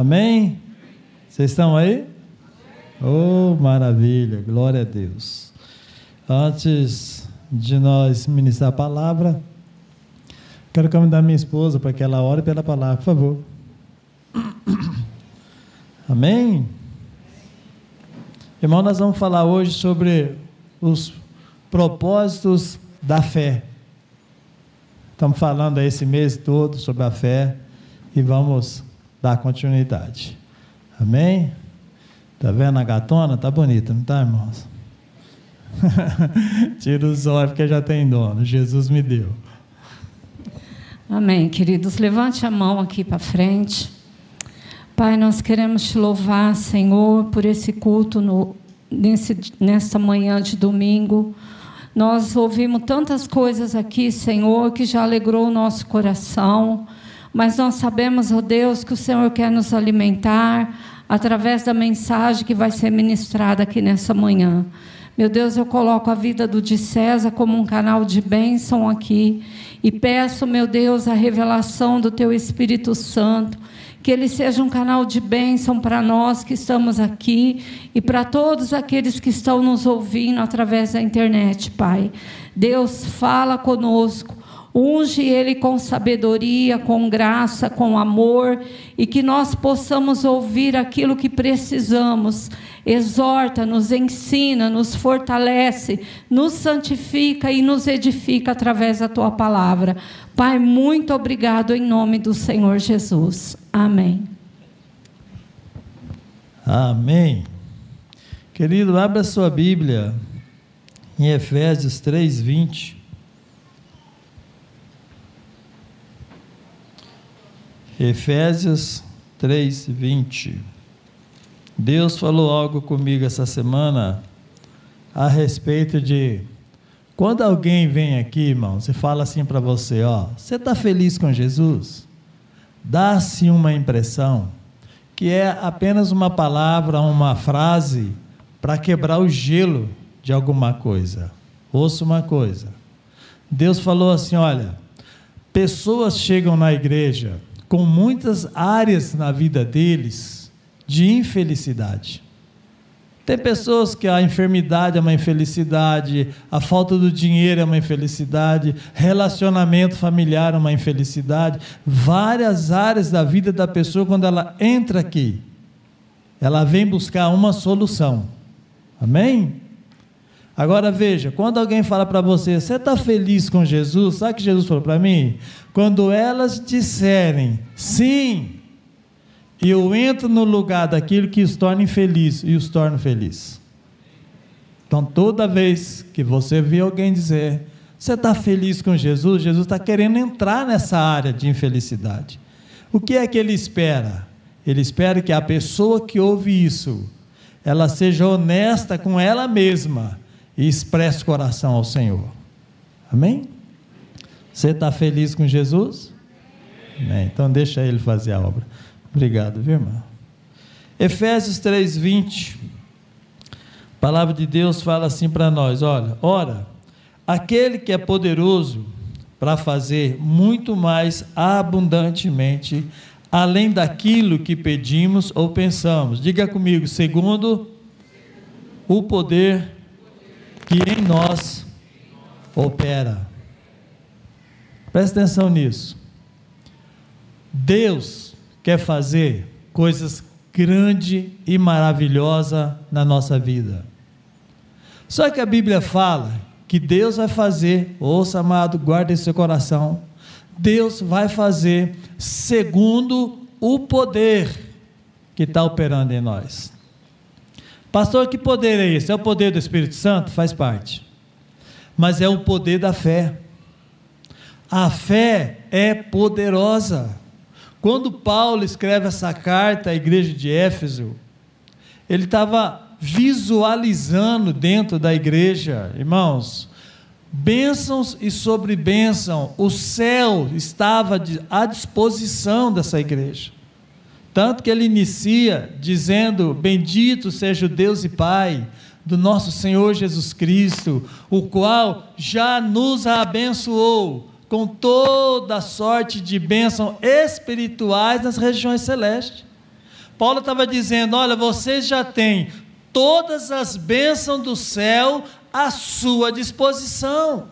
Amém? Vocês estão aí? Oh, maravilha, glória a Deus. Antes de nós ministrar a palavra, quero convidar minha esposa para que ela ore pela palavra, por favor. Amém? Irmão, nós vamos falar hoje sobre os propósitos da fé. Estamos falando esse mês todo sobre a fé e vamos dar continuidade. Amém? Tá vendo a gatona? Tá bonita, não tá, irmãos? Tira os olhos porque já tem dono. Jesus me deu. Amém, queridos. Levante a mão aqui para frente. Pai, nós queremos te louvar, Senhor, por esse culto no, nesse, nesta manhã de domingo. Nós ouvimos tantas coisas aqui, Senhor, que já alegrou o nosso coração, mas nós sabemos, ó oh Deus, que o Senhor quer nos alimentar através da mensagem que vai ser ministrada aqui nessa manhã. Meu Deus, eu coloco a vida do de César como um canal de bênção aqui e peço, meu Deus, a revelação do Teu Espírito Santo que ele seja um canal de bênção para nós que estamos aqui e para todos aqueles que estão nos ouvindo através da internet, Pai. Deus fala conosco, unge ele com sabedoria, com graça, com amor e que nós possamos ouvir aquilo que precisamos. Exorta, nos ensina, nos fortalece, nos santifica e nos edifica através da tua palavra. Pai, muito obrigado em nome do Senhor Jesus. Amém. Amém. Querido, abra sua Bíblia em Efésios 3:20. Efésios 3:20. Deus falou algo comigo essa semana a respeito de quando alguém vem aqui, irmão, você fala assim para você, ó, você está feliz com Jesus? Dá-se uma impressão que é apenas uma palavra, uma frase para quebrar o gelo de alguma coisa. Ouça uma coisa. Deus falou assim: olha, pessoas chegam na igreja com muitas áreas na vida deles de infelicidade. Tem pessoas que a enfermidade é uma infelicidade, a falta do dinheiro é uma infelicidade, relacionamento familiar é uma infelicidade, várias áreas da vida da pessoa quando ela entra aqui, ela vem buscar uma solução. Amém? Agora veja, quando alguém fala para você, você está feliz com Jesus? Sabe o que Jesus falou para mim? Quando elas disserem sim, eu entro no lugar daquilo que os torna infeliz e os torno feliz. Então, toda vez que você vê alguém dizer, você está feliz com Jesus, Jesus está querendo entrar nessa área de infelicidade. O que é que ele espera? Ele espera que a pessoa que ouve isso, ela seja honesta com ela mesma e expresse o coração ao Senhor. Amém? Você está feliz com Jesus? Amém. Então deixa ele fazer a obra. Obrigado, viu, irmão? Efésios 3:20. A palavra de Deus fala assim para nós, olha, ora, aquele que é poderoso para fazer muito mais abundantemente além daquilo que pedimos ou pensamos. Diga comigo, segundo o poder que em nós opera. Presta atenção nisso. Deus quer fazer coisas grande e maravilhosa na nossa vida. Só que a Bíblia fala que Deus vai fazer, ouça amado, guarde seu coração. Deus vai fazer segundo o poder que está operando em nós. Pastor, que poder é esse? É o poder do Espírito Santo? Faz parte. Mas é o poder da fé. A fé é poderosa. Quando Paulo escreve essa carta à igreja de Éfeso, ele estava visualizando dentro da igreja, irmãos, bênçãos e sobre bênção, o céu estava à disposição dessa igreja. Tanto que ele inicia dizendo: Bendito seja o Deus e Pai do nosso Senhor Jesus Cristo, o qual já nos abençoou com toda sorte de bênçãos espirituais nas regiões celestes. Paulo estava dizendo: olha, vocês já têm todas as bênçãos do céu à sua disposição.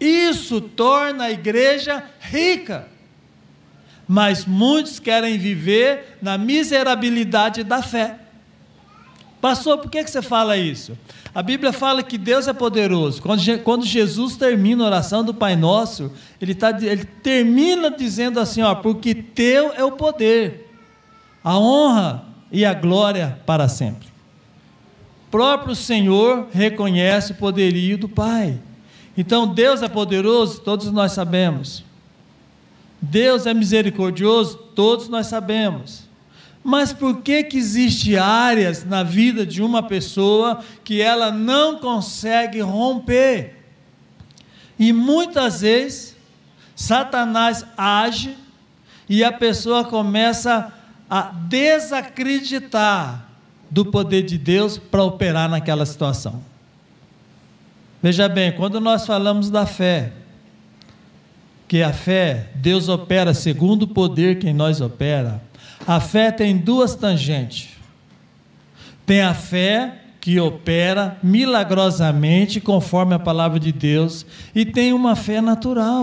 Isso torna a igreja rica. Mas muitos querem viver na miserabilidade da fé. Pastor, por que, você fala isso? A Bíblia fala que Deus é poderoso. Quando, quando Jesus termina a oração do Pai Nosso, ele, tá, ele termina dizendo assim: ó, porque teu é o poder, a honra e a glória para sempre. O próprio Senhor reconhece o poderio do Pai. Então Deus é poderoso, todos nós sabemos. Deus é misericordioso, todos nós sabemos. Mas por que que existe áreas na vida de uma pessoa que ela não consegue romper? E muitas vezes Satanás age e a pessoa começa a desacreditar do poder de Deus para operar naquela situação. Veja bem, quando nós falamos da fé, que a fé, Deus opera segundo o poder que em nós opera, a fé tem duas tangentes. Tem a fé que opera milagrosamente conforme a palavra de Deus, e tem uma fé natural.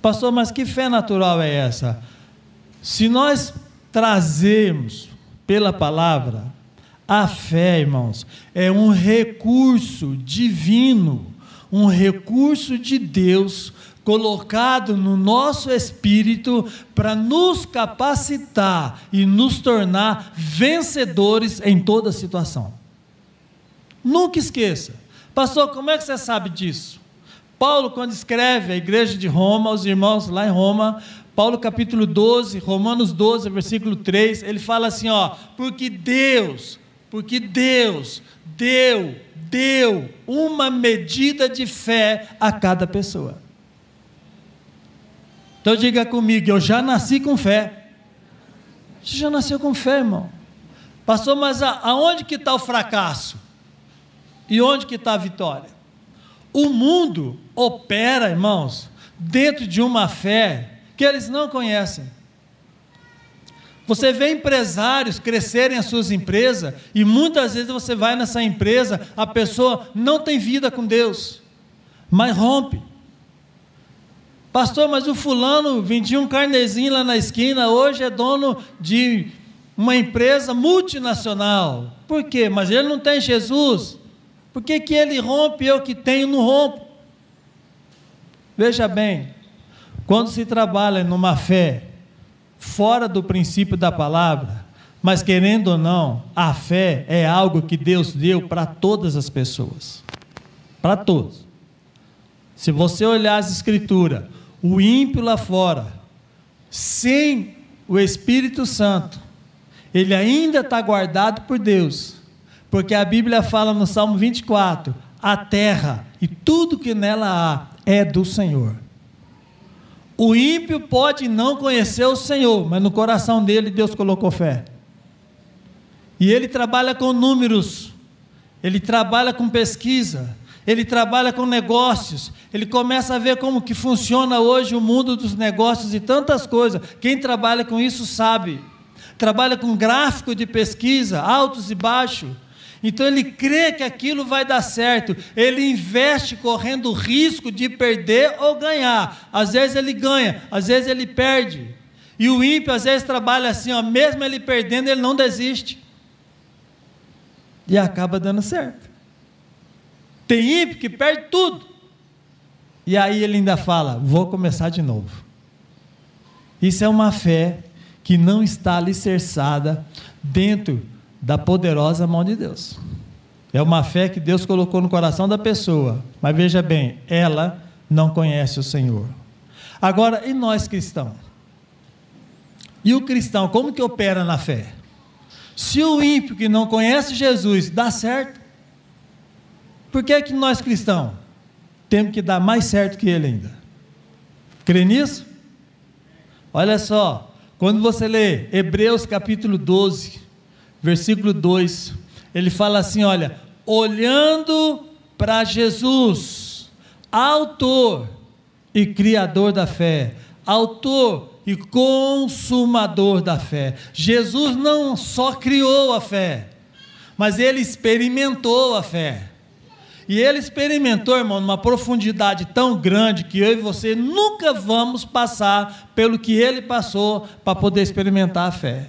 Pastor, mas que fé natural é essa? Se nós trazermos pela palavra a fé, irmãos, é um recurso divino, um recurso de Deus colocado no nosso espírito para nos capacitar e nos tornar vencedores em toda situação. Nunca esqueça. Pastor, como é que você sabe disso? Paulo, quando escreve a igreja de Roma, os irmãos lá em Roma, Paulo capítulo 12, Romanos 12, versículo 3, ele fala assim, ó, porque Deus porque Deus deu, deu uma medida de fé a cada pessoa. Então diga comigo, eu já nasci com fé. Você já nasceu com fé, irmão. Pastor, mas aonde que está o fracasso? E onde que está a vitória? O mundo opera, irmãos, dentro de uma fé que eles não conhecem. Você vê empresários crescerem as suas empresas e muitas vezes você vai nessa empresa, a pessoa não tem vida com Deus, mas rompe. Pastor, mas o fulano vendia um carnezinho lá na esquina, hoje é dono de uma empresa multinacional. Por quê? Mas ele não tem Jesus. Por que, que ele rompe eu que tenho não rompo? Veja bem, quando se trabalha numa fé fora do princípio da palavra, mas querendo ou não, a fé é algo que Deus deu para todas as pessoas. Para todos. Se você olhar as escrituras, o ímpio lá fora, sem o Espírito Santo, ele ainda está guardado por Deus. Porque a Bíblia fala no Salmo 24: a terra e tudo que nela há é do Senhor. O ímpio pode não conhecer o Senhor, mas no coração dele Deus colocou fé. E ele trabalha com números, ele trabalha com pesquisa, ele trabalha com negócios, ele começa a ver como que funciona hoje o mundo dos negócios e tantas coisas. Quem trabalha com isso sabe. Trabalha com gráfico de pesquisa, altos e baixos. Então ele crê que aquilo vai dar certo. Ele investe correndo o risco de perder ou ganhar. Às vezes ele ganha, às vezes ele perde. E o ímpio às vezes trabalha assim, ó, mesmo ele perdendo, ele não desiste. E acaba dando certo. Tem ímpio que perde tudo. E aí ele ainda fala: vou começar de novo. Isso é uma fé que não está alicerçada dentro da poderosa mão de Deus. É uma fé que Deus colocou no coração da pessoa, mas veja bem, ela não conhece o Senhor. Agora, e nós cristãos? E o cristão, como que opera na fé? Se o ímpio que não conhece Jesus dá certo, por que, que nós cristãos temos que dar mais certo que ele ainda? Crê nisso? Olha só, quando você lê Hebreus capítulo 12, versículo 2, ele fala assim: olha, olhando para Jesus, autor e criador da fé, autor e consumador da fé. Jesus não só criou a fé, mas ele experimentou a fé. E ele experimentou, irmão, numa profundidade tão grande que eu e você nunca vamos passar pelo que ele passou para poder experimentar a fé.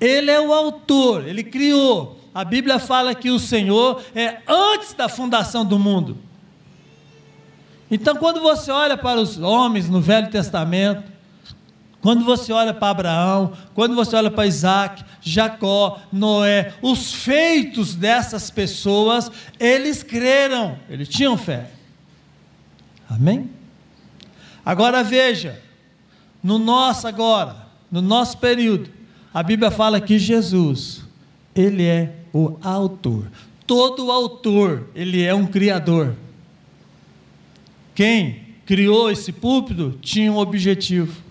Ele é o autor, ele criou. A Bíblia fala que o Senhor é antes da fundação do mundo. Então, quando você olha para os homens no Velho Testamento, quando você olha para Abraão, quando você olha para Isaac, Jacó, Noé, os feitos dessas pessoas, eles creram, eles tinham fé. Amém? Agora veja, no nosso agora, no nosso período, a Bíblia fala que Jesus, ele é o autor. Todo autor, ele é um criador. Quem criou esse púlpito tinha um objetivo.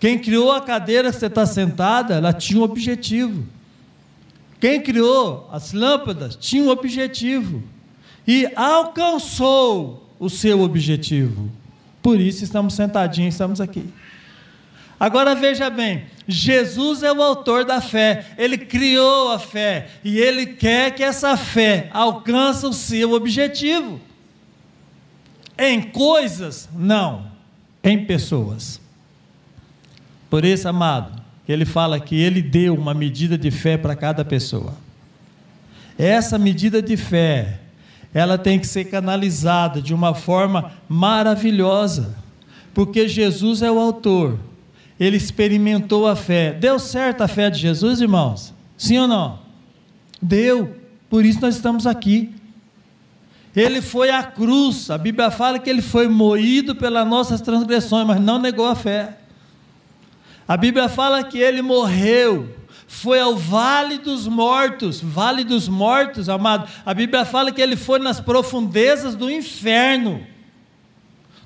Quem criou a cadeira que você está sentada, ela tinha um objetivo. Quem criou as lâmpadas tinha um objetivo. E alcançou o seu objetivo. Por isso estamos sentadinhos, estamos aqui. Agora veja bem, Jesus é o autor da fé, ele criou a fé e ele quer que essa fé alcance o seu objetivo. Em coisas, não, em pessoas. Por isso, amado, ele fala que ele deu uma medida de fé para cada pessoa. Essa medida de fé, ela tem que ser canalizada de uma forma maravilhosa, porque Jesus é o autor. Ele experimentou a fé. Deu certo a fé de Jesus, irmãos? Sim ou não? Deu. Por isso nós estamos aqui. Ele foi à cruz. A Bíblia fala que ele foi moído pelas nossas transgressões, mas não negou a fé. A Bíblia fala que ele morreu, foi ao vale dos mortos, vale dos mortos, amado. A Bíblia fala que ele foi nas profundezas do inferno.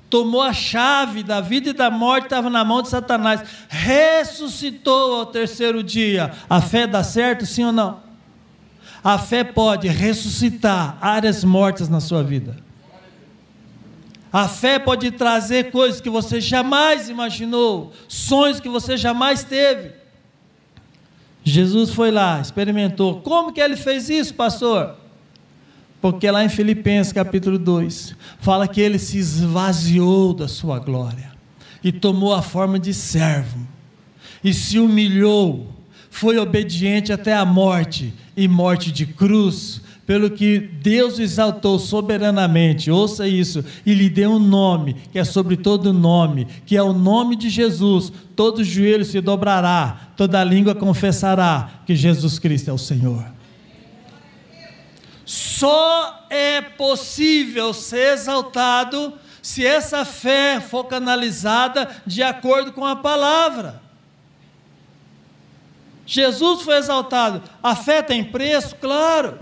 Tomou a chave da vida e da morte, estava na mão de Satanás. Ressuscitou ao terceiro dia. A fé dá certo, sim ou não? A fé pode ressuscitar áreas mortas na sua vida. A fé pode trazer coisas que você jamais imaginou, sonhos que você jamais teve. Jesus foi lá, experimentou. Como que ele fez isso, pastor? Porque lá em Filipenses capítulo 2, fala que ele se esvaziou da sua glória e tomou a forma de servo e se humilhou, foi obediente até a morte e morte de cruz, pelo que Deus exaltou soberanamente, ouça isso, e lhe deu um nome, que é sobre todo nome, que é o nome de Jesus, todo joelho se dobrará, toda língua confessará que Jesus Cristo é o Senhor. Só é possível ser exaltado se essa fé for canalizada de acordo com a palavra. Jesus foi exaltado, a fé tem preço? Claro.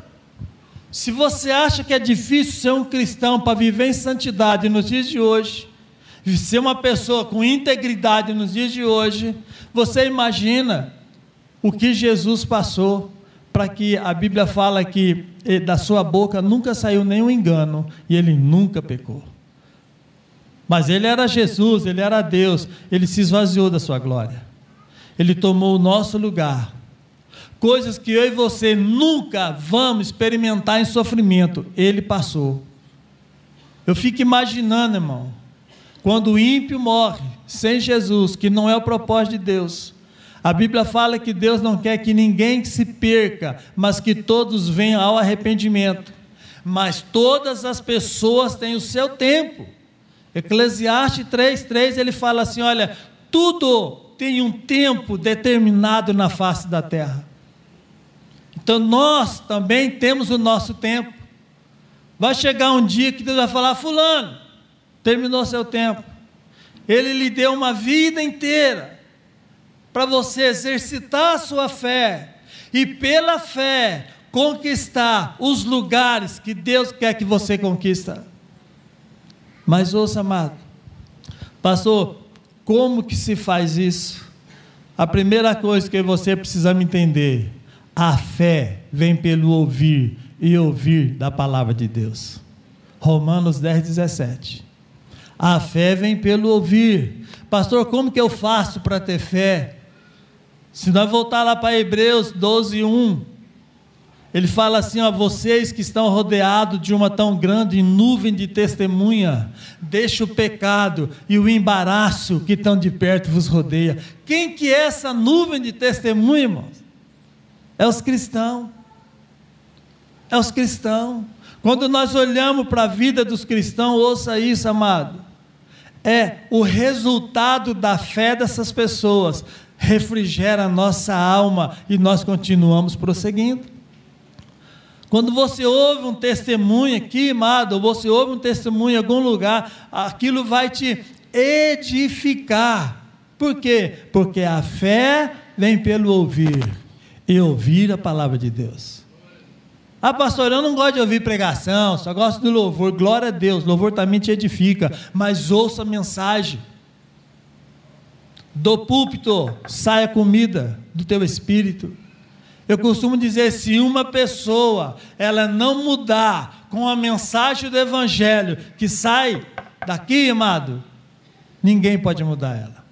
Se você acha que é difícil ser um cristão para viver em santidade nos dias de hoje, ser uma pessoa com integridade nos dias de hoje, você imagina o que Jesus passou para que a Bíblia fala que eh, da sua boca nunca saiu nenhum engano e ele nunca pecou. Mas ele era Jesus, ele era Deus, ele se esvaziou da sua glória. Ele tomou o nosso lugar coisas que eu e você nunca vamos experimentar em sofrimento, ele passou. Eu fico imaginando, irmão, quando o ímpio morre sem Jesus, que não é o propósito de Deus. A Bíblia fala que Deus não quer que ninguém se perca, mas que todos venham ao arrependimento. Mas todas as pessoas têm o seu tempo. Eclesiastes 3:3 ele fala assim: olha, tudo tem um tempo determinado na face da terra. Então nós também temos o nosso tempo. Vai chegar um dia que Deus vai falar: Fulano, terminou seu tempo. Ele lhe deu uma vida inteira para você exercitar a sua fé e pela fé conquistar os lugares que Deus quer que você conquista. Mas ouça, amado, pastor, como que se faz isso? A primeira coisa que você precisa entender a fé vem pelo ouvir e ouvir da palavra de Deus. Romanos 10, 17. A fé vem pelo ouvir. Pastor, como que eu faço para ter fé? Se nós voltar lá para Hebreus 12, 1, ele fala assim: ó, vocês que estão rodeados de uma tão grande nuvem de testemunha, deixa o pecado e o embaraço que estão de perto vos rodeia. Quem que é essa nuvem de testemunha, irmãos? É os cristãos. É os cristãos. Quando nós olhamos para a vida dos cristãos, ouça isso, amado. É o resultado da fé dessas pessoas refrigera a nossa alma e nós continuamos prosseguindo. Quando você ouve um testemunho aqui, amado, ou você ouve um testemunho em algum lugar, aquilo vai te edificar. Por quê? Porque a fé vem pelo ouvir e ouvir a palavra de Deus. Ah, pastor, eu não gosto de ouvir pregação, só gosto do louvor. Glória a Deus, louvor também te edifica, mas ouça a mensagem. Do púlpito saia comida do teu espírito. Eu costumo dizer, se uma pessoa ela não mudar com a mensagem do evangelho que sai daqui, amado, ninguém pode mudar ela.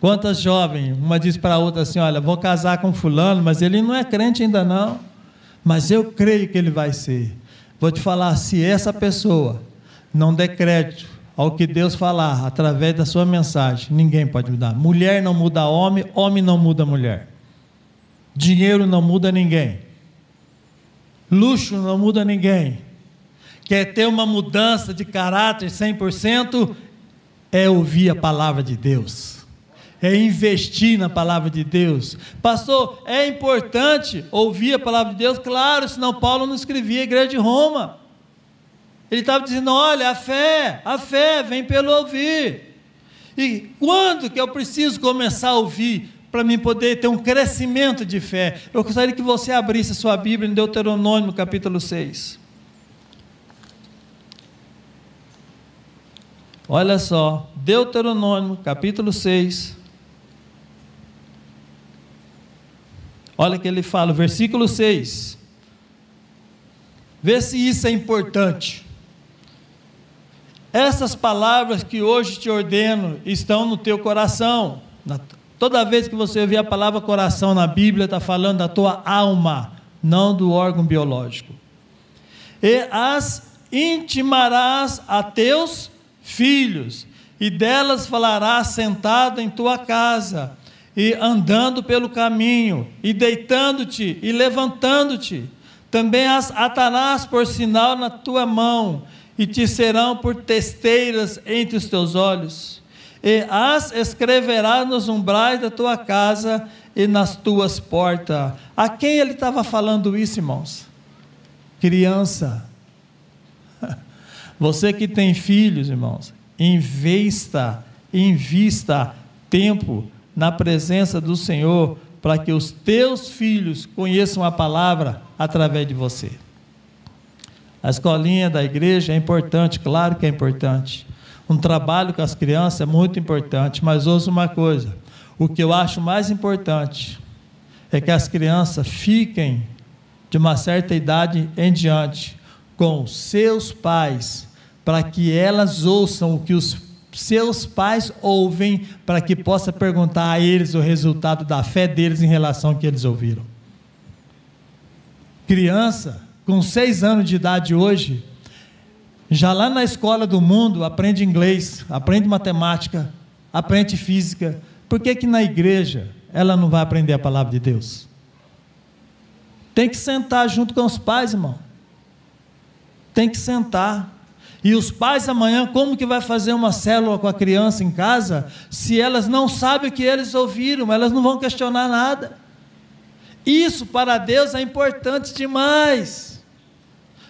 Quantas jovens, uma diz para a outra assim: Olha, vou casar com Fulano, mas ele não é crente ainda não, mas eu creio que ele vai ser. Vou te falar: se essa pessoa não der crédito ao que Deus falar através da sua mensagem, ninguém pode mudar. Mulher não muda homem, homem não muda mulher. Dinheiro não muda ninguém. Luxo não muda ninguém. Quer ter uma mudança de caráter 100%? É ouvir a palavra de Deus. É investir na palavra de Deus. Pastor, é importante ouvir a palavra de Deus? Claro, senão Paulo não escrevia a igreja de Roma. Ele estava dizendo: olha, a fé, a fé vem pelo ouvir. E quando que eu preciso começar a ouvir? para mim poder ter um crescimento de fé. Eu gostaria que você abrisse a sua Bíblia em Deuteronômio capítulo 6. Olha só, Deuteronômio capítulo 6. Olha que ele fala, versículo 6. Vê se isso é importante. Essas palavras que hoje te ordeno estão no teu coração, Toda vez que você ouvir a palavra coração na Bíblia, está falando da tua alma, não do órgão biológico. E as intimarás a teus filhos, e delas falarás sentado em tua casa, e andando pelo caminho, e deitando-te e levantando-te. Também as atarás por sinal na tua mão, e te serão por testeiras entre os teus olhos e as escreverás nos umbrais da tua casa e nas tuas portas. A quem ele estava falando isso, irmãos? Criança. Você que tem filhos, irmãos, investa, invista tempo na presença do Senhor para que os teus filhos conheçam a palavra através de você. A escolinha da igreja é importante, claro que é importante. Um trabalho com as crianças é muito importante, mas ouça uma coisa: o que eu acho mais importante é que as crianças fiquem de uma certa idade em diante com seus pais, para que elas ouçam o que os seus pais ouvem, para que possa perguntar a eles o resultado da fé deles em relação ao que eles ouviram. Criança com seis anos de idade hoje já lá na escola do mundo, aprende inglês, aprende matemática, aprende física. Por que, que na igreja ela não vai aprender a palavra de Deus? Tem que sentar junto com os pais, irmão. Tem que sentar. E os pais amanhã, como que vai fazer uma célula com a criança em casa, se elas não sabem o que eles ouviram, elas não vão questionar nada. Isso para Deus é importante demais.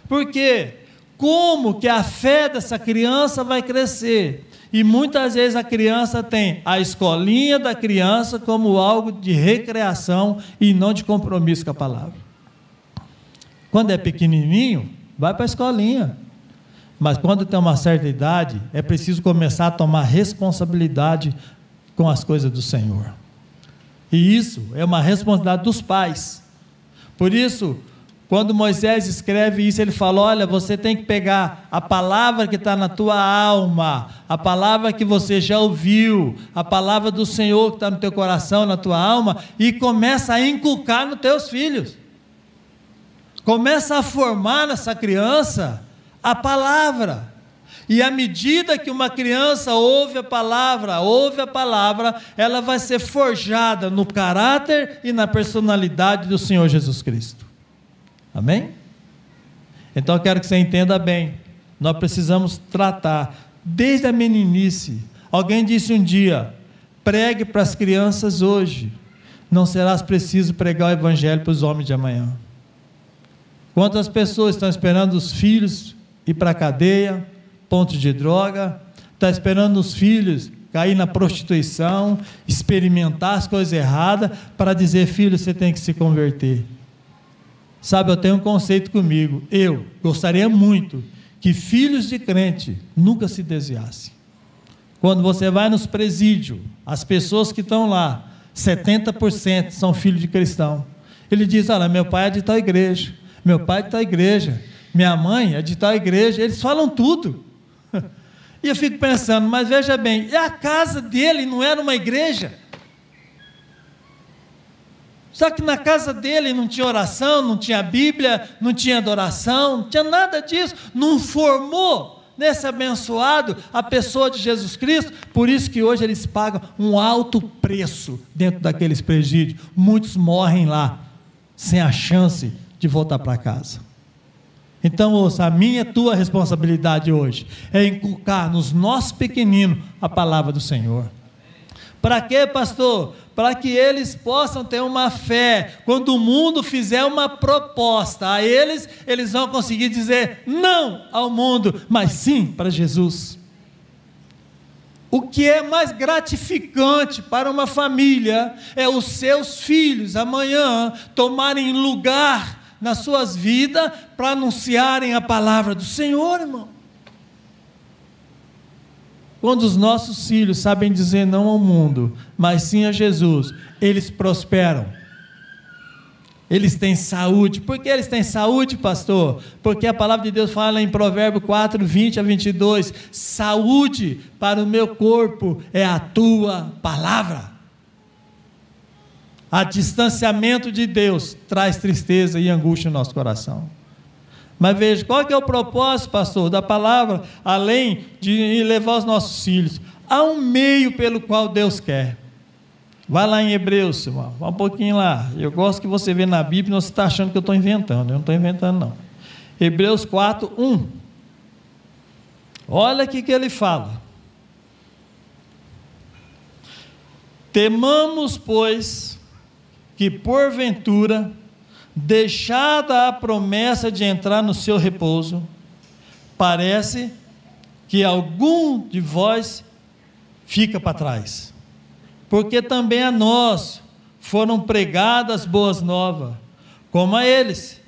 Por quê? como que a fé dessa criança vai crescer. E muitas vezes a criança tem a escolinha da criança como algo de recreação e não de compromisso com a palavra. Quando é pequenininho, vai para a escolinha. Mas quando tem uma certa idade, é preciso começar a tomar responsabilidade com as coisas do Senhor. E isso é uma responsabilidade dos pais. Por isso, Quando Moisés escreve isso, ele fala: Olha, você tem que pegar a palavra que está na tua alma, a palavra que você já ouviu, a palavra do Senhor que está no teu coração, na tua alma, e começa a inculcar nos teus filhos. Começa a formar nessa criança a palavra. E à medida que uma criança ouve a palavra, ouve a palavra, ela vai ser forjada no caráter e na personalidade do Senhor Jesus Cristo. Amém? Então eu quero que você entenda bem. Nós precisamos tratar desde a meninice. Alguém disse um dia: pregue para as crianças hoje. Não serás preciso pregar o evangelho para os homens de amanhã. Quantas pessoas estão esperando os filhos ir para a cadeia, ponto de droga, está esperando os filhos cair na prostituição, experimentar as coisas erradas, para dizer, filho, você tem que se converter. Sabe, eu tenho um conceito comigo. Eu gostaria muito que filhos de crente nunca se desviassem. Quando você vai nos presídios, as pessoas que estão lá, 70% são filhos de cristão. Ele diz: Olha, meu pai é de tal igreja, meu pai é de tal igreja, minha mãe é de tal igreja. Eles falam tudo. E eu fico pensando, mas veja bem, e a casa dele não era uma igreja? Só que na casa dele não tinha oração, não tinha Bíblia, não tinha adoração, não tinha nada disso. Não formou nesse abençoado a pessoa de Jesus Cristo. Por isso que hoje eles pagam um alto preço dentro daqueles presídios. Muitos morrem lá, sem a chance de voltar para casa. Então, ouça, a minha e tua responsabilidade hoje é inculcar nos nossos pequeninos a palavra do Senhor. Para quê, pastor? Para que eles possam ter uma fé. Quando o mundo fizer uma proposta a eles, eles vão conseguir dizer não ao mundo, mas sim para Jesus. O que é mais gratificante para uma família é os seus filhos amanhã tomarem lugar nas suas vidas para anunciarem a palavra do Senhor, irmão. Quando os nossos filhos sabem dizer não ao mundo, mas sim a Jesus, eles prosperam. Eles têm saúde. Por que eles têm saúde, pastor? Porque a palavra de Deus fala em Provérbio 4, 20 a 22: saúde para o meu corpo é a tua palavra. A distanciamento de Deus traz tristeza e angústia no nosso coração. Mas veja, qual é o propósito, pastor, da palavra, além de levar os nossos filhos? Há um meio pelo qual Deus quer. Vai lá em Hebreus, irmão, vai um pouquinho lá. Eu gosto que você vê na Bíblia, não está achando que eu estou inventando. Eu não estou inventando, não. Hebreus 4, 1. Olha o que ele fala. Temamos, pois, que porventura deixada a promessa de entrar no seu repouso, parece que algum de vós fica para trás. Porque também a nós foram pregadas boas novas, como a eles.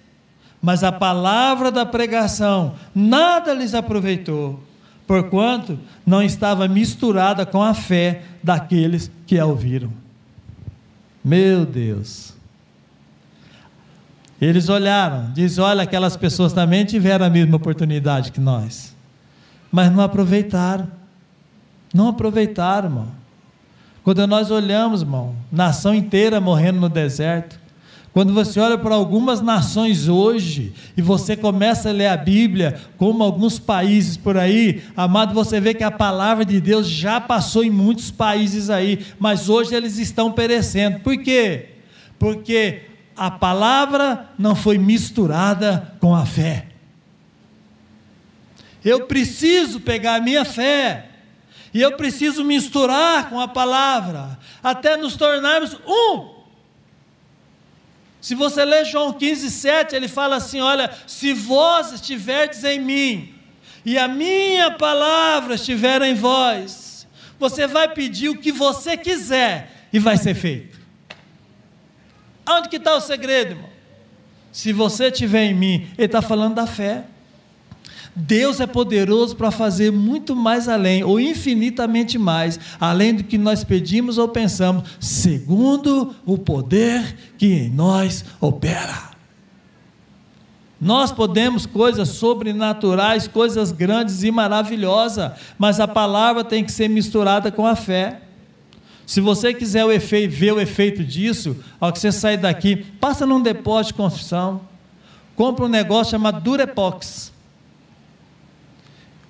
Mas a palavra da pregação nada lhes aproveitou, porquanto não estava misturada com a fé daqueles que a ouviram. Meu Deus. Eles olharam, diz: olha, aquelas pessoas também tiveram a mesma oportunidade que nós, mas não aproveitaram. Não aproveitaram, irmão. Quando nós olhamos, irmão, nação inteira morrendo no deserto. Quando você olha para algumas nações hoje e você começa a ler a Bíblia, como alguns países por aí, amado, você vê que a palavra de Deus já passou em muitos países aí, mas hoje eles estão perecendo. Por quê? Porque a palavra não foi misturada com a fé. Eu preciso pegar a minha fé e eu preciso misturar com a palavra até nos tornarmos um. Se você ler João 15, 7, ele fala assim: Olha, se vós estiverdes em mim e a minha palavra estiver em vós, você vai pedir o que você quiser e vai ser feito. Onde que está o segredo, irmão? Se você estiver em mim, ele está falando da fé. Deus é poderoso para fazer muito mais além, ou infinitamente mais, além do que nós pedimos ou pensamos, segundo o poder que em nós opera. Nós podemos coisas sobrenaturais, coisas grandes e maravilhosas, mas a palavra tem que ser misturada com a fé. Se você quiser o efeito, ver o efeito disso, ao que você sair daqui, passa num depósito de construção, compra um negócio chamado Durepox.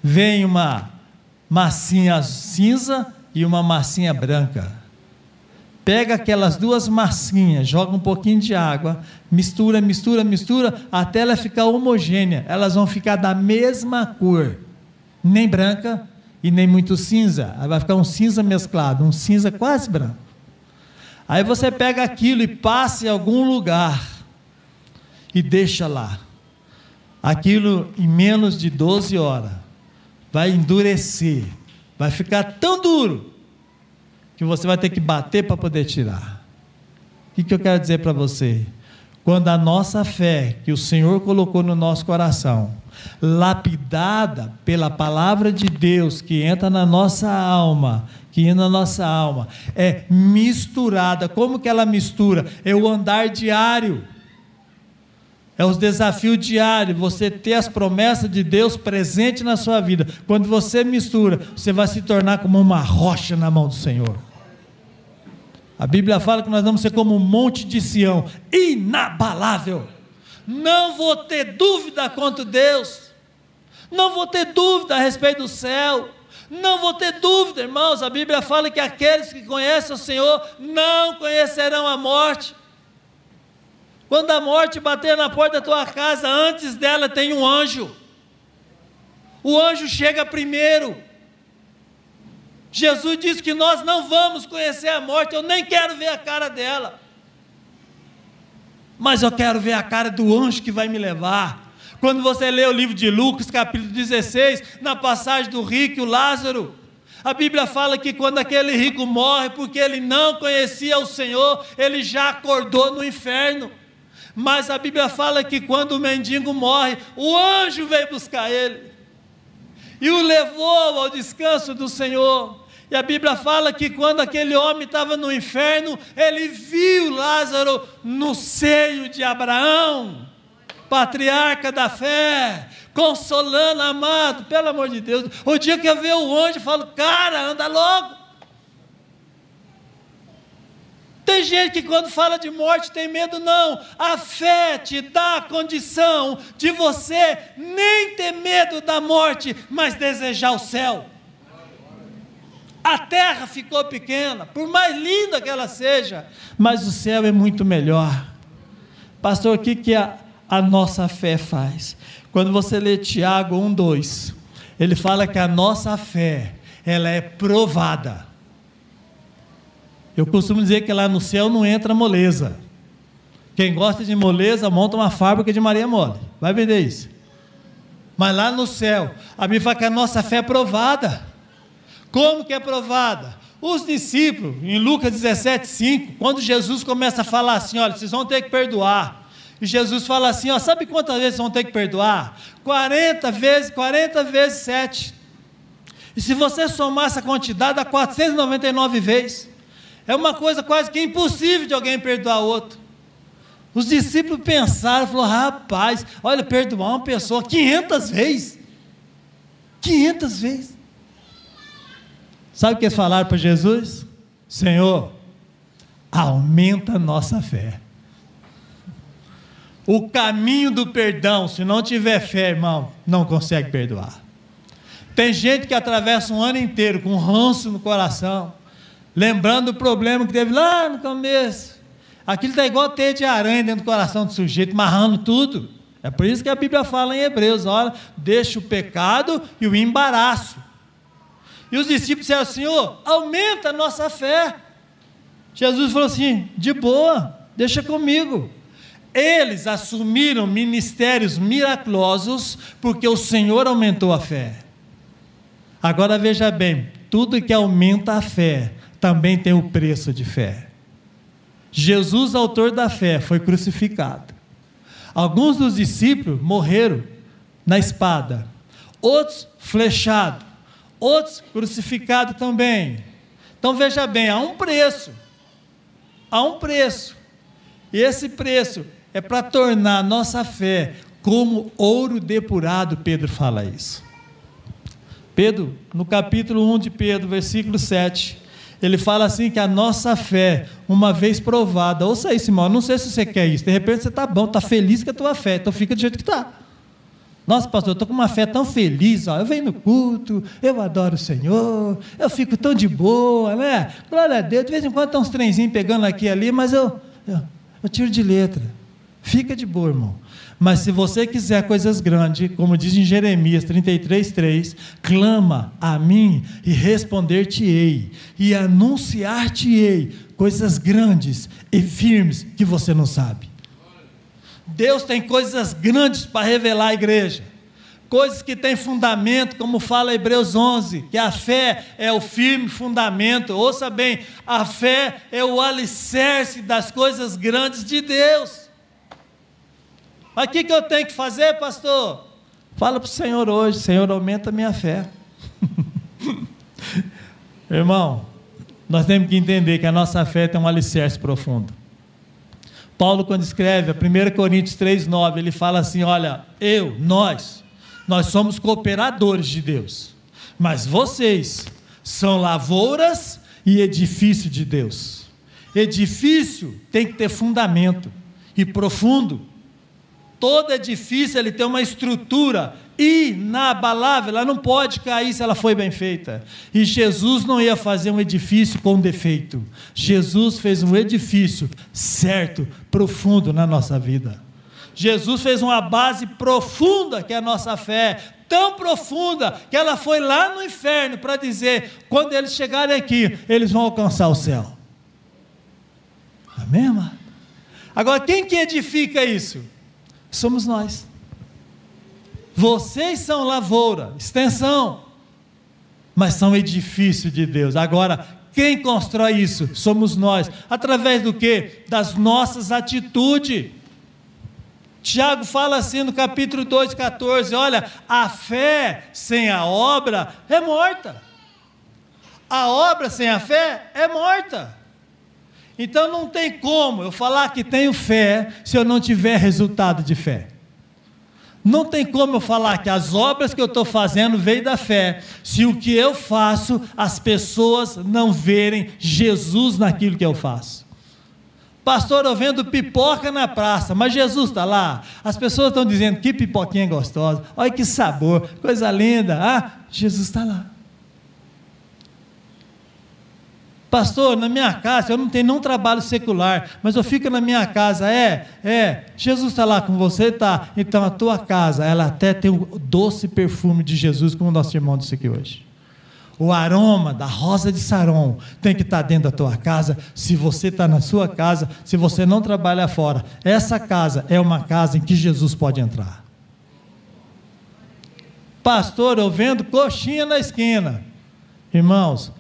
Vem uma massinha cinza e uma massinha branca. Pega aquelas duas massinhas, joga um pouquinho de água, mistura, mistura, mistura, até ela ficar homogênea. Elas vão ficar da mesma cor, nem branca e nem muito cinza. Vai ficar um cinza mesclado, um cinza quase branco. Aí você pega aquilo e passa em algum lugar e deixa lá. Aquilo em menos de 12 horas vai endurecer, vai ficar tão duro que você vai ter que bater para poder tirar. O que, que eu quero dizer para você? Quando a nossa fé, que o Senhor colocou no nosso coração, lapidada pela palavra de Deus que entra na nossa alma, que na nossa alma, é misturada. Como que ela mistura? É o andar diário. É os desafios diários, você ter as promessas de Deus presente na sua vida. Quando você mistura, você vai se tornar como uma rocha na mão do Senhor. A Bíblia fala que nós vamos ser como um monte de Sião, inabalável. Não vou ter dúvida quanto Deus. Não vou ter dúvida a respeito do céu. Não vou ter dúvida, irmãos. A Bíblia fala que aqueles que conhecem o Senhor não conhecerão a morte. Quando a morte bater na porta da tua casa, antes dela tem um anjo. O anjo chega primeiro. Jesus disse que nós não vamos conhecer a morte, eu nem quero ver a cara dela. Mas eu quero ver a cara do anjo que vai me levar. Quando você lê o livro de Lucas, capítulo 16, na passagem do rico e o Lázaro, a Bíblia fala que quando aquele rico morre, porque ele não conhecia o Senhor, ele já acordou no inferno. Mas a Bíblia fala que quando o mendigo morre, o anjo veio buscar ele e o levou ao descanso do Senhor. E a Bíblia fala que quando aquele homem estava no inferno, ele viu Lázaro no seio de Abraão, patriarca da fé, consolando, amado, pelo amor de Deus. O dia que eu ver o anjo, eu falo, cara, anda logo. Tem gente que quando fala de morte tem medo, não. A fé te dá a condição de você nem ter medo da morte, mas desejar o céu. A terra ficou pequena, por mais linda que ela seja, mas o céu é muito melhor. Pastor, o que, que a, a nossa fé faz? Quando você lê Tiago 1, 2, ele fala que a nossa fé, ela é provada. Eu costumo dizer que lá no céu não entra moleza. Quem gosta de moleza, monta uma fábrica de Maria Mole. Vai vender isso. Mas lá no céu, a Bíblia fala que a nossa fé é provada. Como que é provada? Os discípulos, em Lucas 17, 5, quando Jesus começa a falar assim: olha, vocês vão ter que perdoar. E Jesus fala assim: ó, sabe quantas vezes vão ter que perdoar? 40 vezes, 40 vezes 7. E se você somar essa quantidade, dá 499 vezes. É uma coisa quase que impossível de alguém perdoar outro. Os discípulos pensaram, falaram, rapaz, olha, perdoar uma pessoa 500 vezes. 500 vezes. Sabe o que eles falaram para Jesus? Senhor, aumenta a nossa fé. O caminho do perdão, se não tiver fé, irmão, não consegue perdoar. Tem gente que atravessa um ano inteiro com ranço no coração, lembrando o problema que teve lá no começo. Aquilo está igual teia de aranha dentro do coração do sujeito, marrando tudo. É por isso que a Bíblia fala em Hebreus: olha, deixa o pecado e o embaraço. E os discípulos disseram: Senhor, aumenta a nossa fé. Jesus falou assim: de boa, deixa comigo. Eles assumiram ministérios miraculosos porque o Senhor aumentou a fé. Agora veja bem: tudo que aumenta a fé também tem o preço de fé. Jesus, autor da fé, foi crucificado. Alguns dos discípulos morreram na espada, outros flechados, outros crucificados também. Então veja bem, há um preço. Há um preço. E esse preço é para tornar nossa fé como ouro depurado, Pedro fala isso. Pedro, no capítulo 1 de Pedro, versículo 7, ele fala assim que a nossa fé, uma vez provada, ouça isso, irmão, não sei se você quer isso, de repente você está bom, está feliz com a tua fé, então fica do jeito que está. Nossa, pastor, eu estou com uma fé tão feliz, ó, eu venho no culto, eu adoro o Senhor, eu fico tão de boa, né? Glória a Deus, de vez em quando tem uns trenzinhos pegando aqui e ali, mas eu, eu, eu tiro de letra. Fica de boa, irmão. Mas se você quiser coisas grandes, como diz em Jeremias 33:3, clama a mim e responder-te-ei e anunciar-te-ei coisas grandes e firmes que você não sabe. Deus tem coisas grandes para revelar à igreja. Coisas que têm fundamento, como fala Hebreus 11, que a fé é o firme fundamento. Ouça bem, a fé é o alicerce das coisas grandes de Deus. Mas o que, que eu tenho que fazer, pastor? Fala para o Senhor hoje, Senhor, aumenta a minha fé. Irmão, nós temos que entender que a nossa fé tem um alicerce profundo. Paulo, quando escreve, 1 Coríntios 3,9, ele fala assim: Olha, eu, nós, nós somos cooperadores de Deus, mas vocês são lavouras e edifício de Deus. Edifício tem que ter fundamento e profundo. Todo edifício ele tem uma estrutura inabalável, ela não pode cair se ela foi bem feita. E Jesus não ia fazer um edifício com defeito. Jesus fez um edifício certo, profundo na nossa vida. Jesus fez uma base profunda que é a nossa fé, tão profunda que ela foi lá no inferno para dizer: quando eles chegarem aqui, eles vão alcançar o céu. Amém? Agora, quem que edifica isso? Somos nós. Vocês são lavoura, extensão, mas são edifício de Deus. Agora, quem constrói isso? Somos nós. Através do que? Das nossas atitudes. Tiago fala assim no capítulo 2, 14: olha, a fé sem a obra é morta. A obra sem a fé é morta. Então não tem como eu falar que tenho fé se eu não tiver resultado de fé. Não tem como eu falar que as obras que eu estou fazendo veio da fé, se o que eu faço as pessoas não verem Jesus naquilo que eu faço. Pastor, eu vendo pipoca na praça, mas Jesus está lá. As pessoas estão dizendo que pipoquinha gostosa, olha que sabor, coisa linda. Ah, Jesus está lá. Pastor, na minha casa, eu não tenho nenhum trabalho secular, mas eu fico na minha casa. É, é, Jesus está lá com você? Tá. Então a tua casa, ela até tem o doce perfume de Jesus, como o nosso irmão disse aqui hoje. O aroma da rosa de Saron tem que estar tá dentro da tua casa. Se você está na sua casa, se você não trabalha fora, essa casa é uma casa em que Jesus pode entrar. Pastor, eu vendo coxinha na esquina. Irmãos,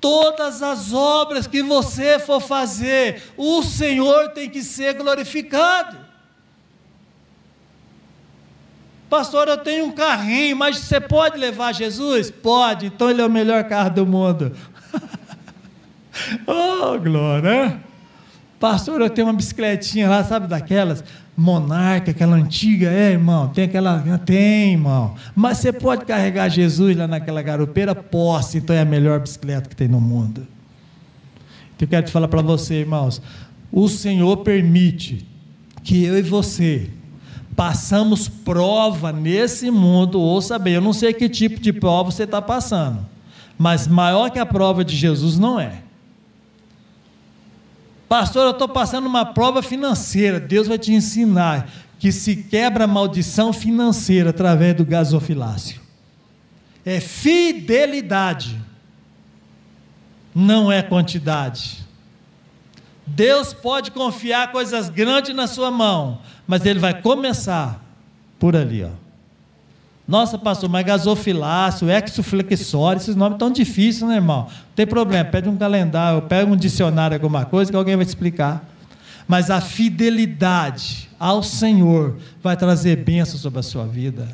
Todas as obras que você for fazer, o Senhor tem que ser glorificado. Pastor, eu tenho um carrinho, mas você pode levar Jesus? Pode, então ele é o melhor carro do mundo. oh, glória! Pastor, eu tenho uma bicicletinha lá, sabe daquelas? Monarca, aquela antiga, é, irmão, tem aquela, tem, irmão. Mas você pode carregar Jesus lá naquela garupeira? Posso, então é a melhor bicicleta que tem no mundo. Então eu quero te falar para você, irmãos, o Senhor permite que eu e você passamos prova nesse mundo, ouça bem, eu não sei que tipo de prova você está passando, mas maior que a prova de Jesus não é. Pastor, eu estou passando uma prova financeira. Deus vai te ensinar que se quebra a maldição financeira através do gasofilácio. É fidelidade, não é quantidade. Deus pode confiar coisas grandes na sua mão, mas Ele vai começar por ali, ó. Nossa, pastor, mas gasofilácio, exoflexório, esses nomes tão difíceis, né, irmão? Não tem problema, pede um calendário, pega um dicionário, alguma coisa, que alguém vai te explicar. Mas a fidelidade ao Senhor vai trazer bênção sobre a sua vida.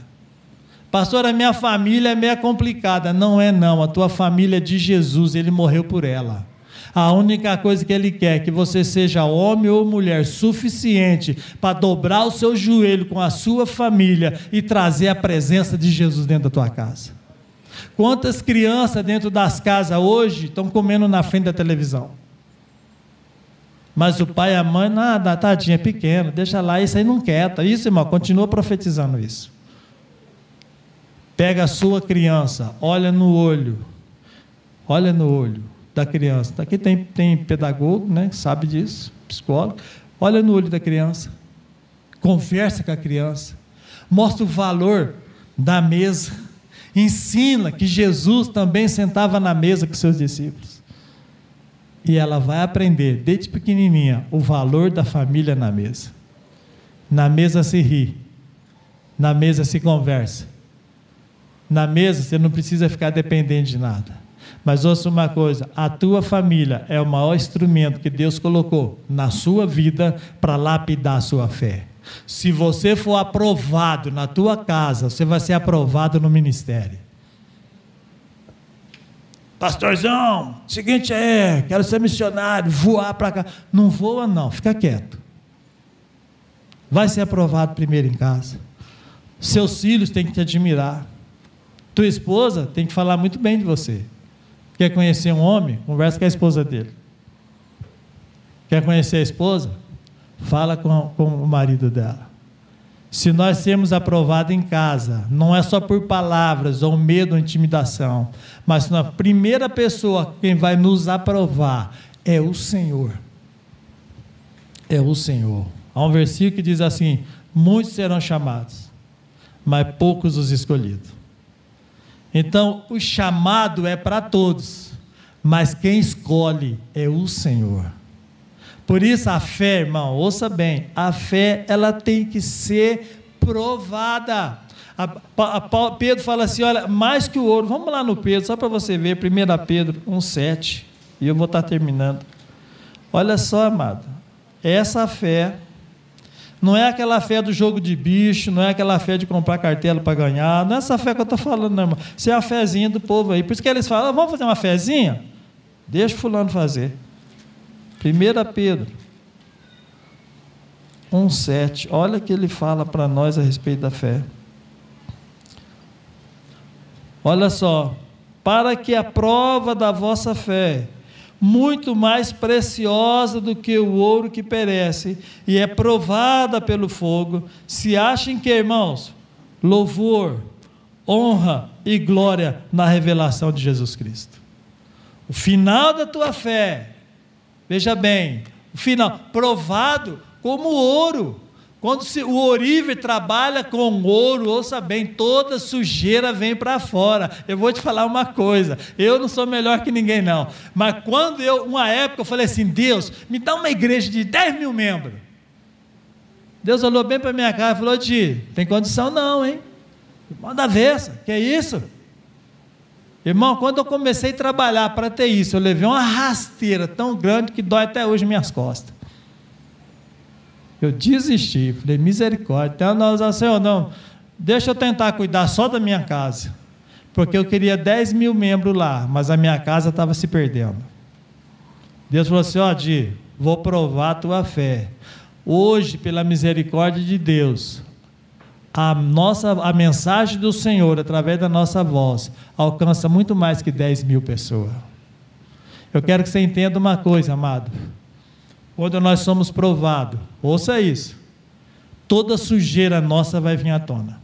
Pastor, a minha família é meio complicada. Não é, não. A tua família é de Jesus, ele morreu por ela. A única coisa que Ele quer é que você seja homem ou mulher suficiente para dobrar o seu joelho com a sua família e trazer a presença de Jesus dentro da tua casa. Quantas crianças dentro das casas hoje estão comendo na frente da televisão? Mas o pai e a mãe, nada, tadinha, é pequeno, deixa lá, isso aí não quer. Isso, irmão, continua profetizando isso. Pega a sua criança, olha no olho, olha no olho da criança. Aqui tem, tem pedagogo, né, sabe disso, psicólogo. Olha no olho da criança, conversa com a criança, mostra o valor da mesa, ensina que Jesus também sentava na mesa com seus discípulos. E ela vai aprender, desde pequenininha, o valor da família na mesa. Na mesa se ri, na mesa se conversa. Na mesa você não precisa ficar dependente de nada. Mas ouça uma coisa: a tua família é o maior instrumento que Deus colocou na sua vida para lapidar a sua fé. Se você for aprovado na tua casa, você vai ser aprovado no ministério. Pastorzão, seguinte é, quero ser missionário, voar para cá. Não voa, não, fica quieto. Vai ser aprovado primeiro em casa. Seus filhos têm que te admirar. Tua esposa tem que falar muito bem de você. Quer conhecer um homem? Conversa com a esposa dele. Quer conhecer a esposa? Fala com, com o marido dela. Se nós sermos aprovados em casa, não é só por palavras ou medo ou intimidação, mas a primeira pessoa quem vai nos aprovar é o Senhor. É o Senhor. Há um versículo que diz assim: Muitos serão chamados, mas poucos os escolhidos. Então, o chamado é para todos, mas quem escolhe é o Senhor. Por isso a fé, irmão, ouça bem, a fé ela tem que ser provada. A, a, a, Pedro fala assim: olha, mais que o ouro, vamos lá no Pedro, só para você ver, 1 Pedro 1,7, e eu vou estar terminando. Olha só, amado, essa fé não é aquela fé do jogo de bicho, não é aquela fé de comprar cartela para ganhar, não é essa fé que eu estou falando, não, irmão. Isso é a fezinha do povo aí. Por isso que eles falam, ah, vamos fazer uma fezinha? Deixa fulano fazer. 1 Pedro 1,7. Olha o que ele fala para nós a respeito da fé. Olha só. Para que a prova da vossa fé, muito mais preciosa do que o ouro que perece e é provada pelo fogo, se achem que, irmãos, louvor, honra e glória na revelação de Jesus Cristo. O final da tua fé, veja bem, o final, provado como ouro, quando o ourive trabalha com ouro, ouça bem, toda sujeira vem para fora. Eu vou te falar uma coisa, eu não sou melhor que ninguém não, mas quando eu, uma época eu falei assim, Deus, me dá uma igreja de 10 mil membros. Deus olhou bem para minha cara e falou, Ti, tem condição não, hein? Manda ver, que é isso? Irmão, quando eu comecei a trabalhar para ter isso, eu levei uma rasteira tão grande que dói até hoje minhas costas. Eu desisti, falei, misericórdia. Então nós assim, Senhor, não, deixa eu tentar cuidar só da minha casa. Porque eu queria 10 mil membros lá, mas a minha casa estava se perdendo. Deus falou assim: ó, oh, Di, vou provar a tua fé. Hoje, pela misericórdia de Deus, a nossa a mensagem do Senhor através da nossa voz alcança muito mais que 10 mil pessoas. Eu quero que você entenda uma coisa, amado quando nós somos provados, ouça isso, toda sujeira nossa vai vir à tona.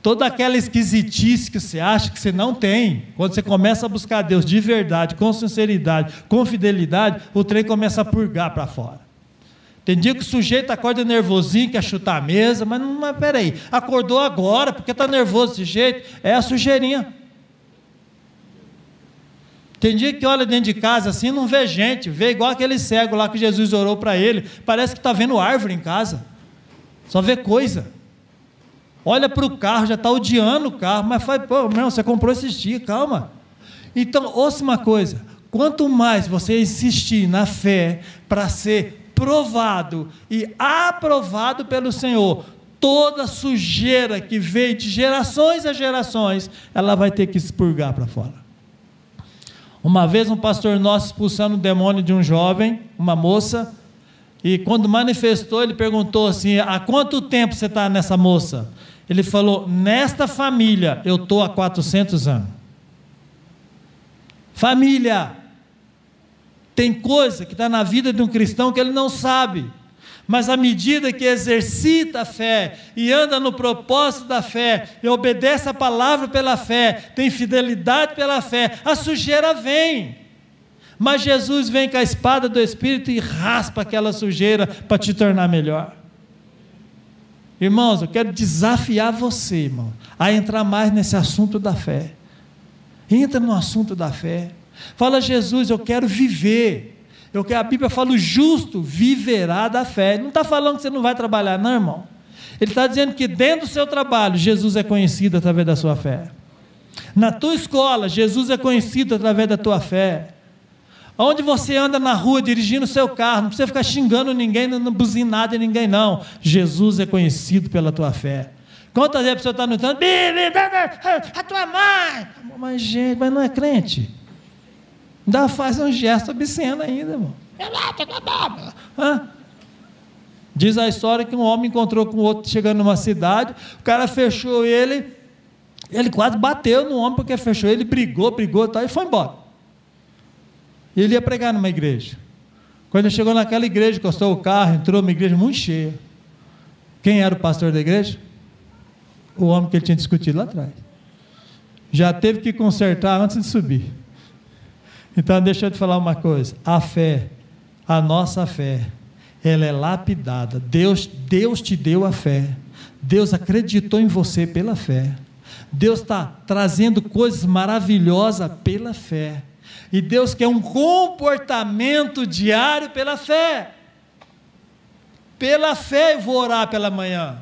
Toda aquela esquisitice que você acha que você não tem, quando você começa a buscar Deus de verdade, com sinceridade, com fidelidade, o trem começa a purgar para fora. Tem dia que o sujeito acorda nervosinho, quer chutar a mesa, mas não, mas peraí, acordou agora, porque está nervoso desse jeito, é a sujeirinha. Tem dia que olha dentro de casa assim, não vê gente, vê igual aquele cego lá que Jesus orou para ele, parece que está vendo árvore em casa, só vê coisa. Olha para o carro, já está odiando o carro, mas faz, pô, meu, você comprou esses dias, calma. Então, ouça uma coisa: quanto mais você insistir na fé para ser provado e aprovado pelo Senhor, toda sujeira que veio de gerações a gerações, ela vai ter que expurgar para fora. Uma vez um pastor nosso expulsando o demônio de um jovem, uma moça, e quando manifestou, ele perguntou assim: há quanto tempo você está nessa moça? Ele falou: nesta família eu estou há 400 anos. Família. Tem coisa que está na vida de um cristão que ele não sabe. Mas à medida que exercita a fé e anda no propósito da fé, e obedece a palavra pela fé, tem fidelidade pela fé, a sujeira vem. Mas Jesus vem com a espada do Espírito e raspa aquela sujeira para te tornar melhor. Irmãos, eu quero desafiar você, irmão, a entrar mais nesse assunto da fé. Entra no assunto da fé. Fala, Jesus, eu quero viver. Eu quero, a Bíblia fala: o justo viverá da fé. Ele não está falando que você não vai trabalhar, não, irmão. Ele está dizendo que dentro do seu trabalho, Jesus é conhecido através da sua fé. Na tua escola, Jesus é conhecido através da tua fé. Onde você anda na rua dirigindo o seu carro, não precisa ficar xingando ninguém, não buzinar de ninguém, não. Jesus é conhecido pela tua fé. Quantas vezes a pessoa está no tanto, a tua mãe, mas gente, mas não é crente. Ainda faz um gesto obsceno ainda, irmão. Hã? Diz a história que um homem encontrou com outro chegando numa cidade, o cara fechou ele, ele quase bateu no homem porque fechou ele, brigou, brigou e tal, e foi embora. Ele ia pregar numa igreja. Quando ele chegou naquela igreja, encostou o carro, entrou numa igreja muito cheia. Quem era o pastor da igreja? O homem que ele tinha discutido lá atrás. Já teve que consertar antes de subir. Então, deixa eu te falar uma coisa: a fé, a nossa fé, ela é lapidada. Deus, Deus te deu a fé. Deus acreditou em você pela fé. Deus está trazendo coisas maravilhosas pela fé. E Deus quer um comportamento diário pela fé. Pela fé eu vou orar pela manhã.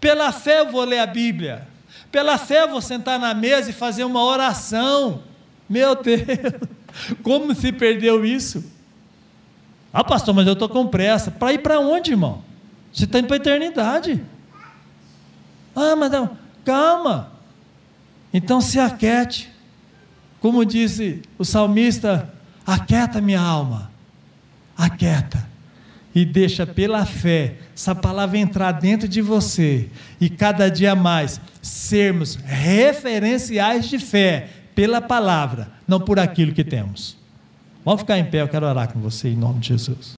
Pela fé eu vou ler a Bíblia. Pela fé eu vou sentar na mesa e fazer uma oração. Meu Deus, como se perdeu isso? Ah, pastor, mas eu estou com pressa. Para ir para onde, irmão? Você está indo para a eternidade. Ah, mas não, calma. Então se aquete. Como disse o salmista, aquieta minha alma, aquieta, e deixa pela fé essa palavra entrar dentro de você, e cada dia mais sermos referenciais de fé pela palavra, não por aquilo que temos. Vamos ficar em pé, eu quero orar com você em nome de Jesus.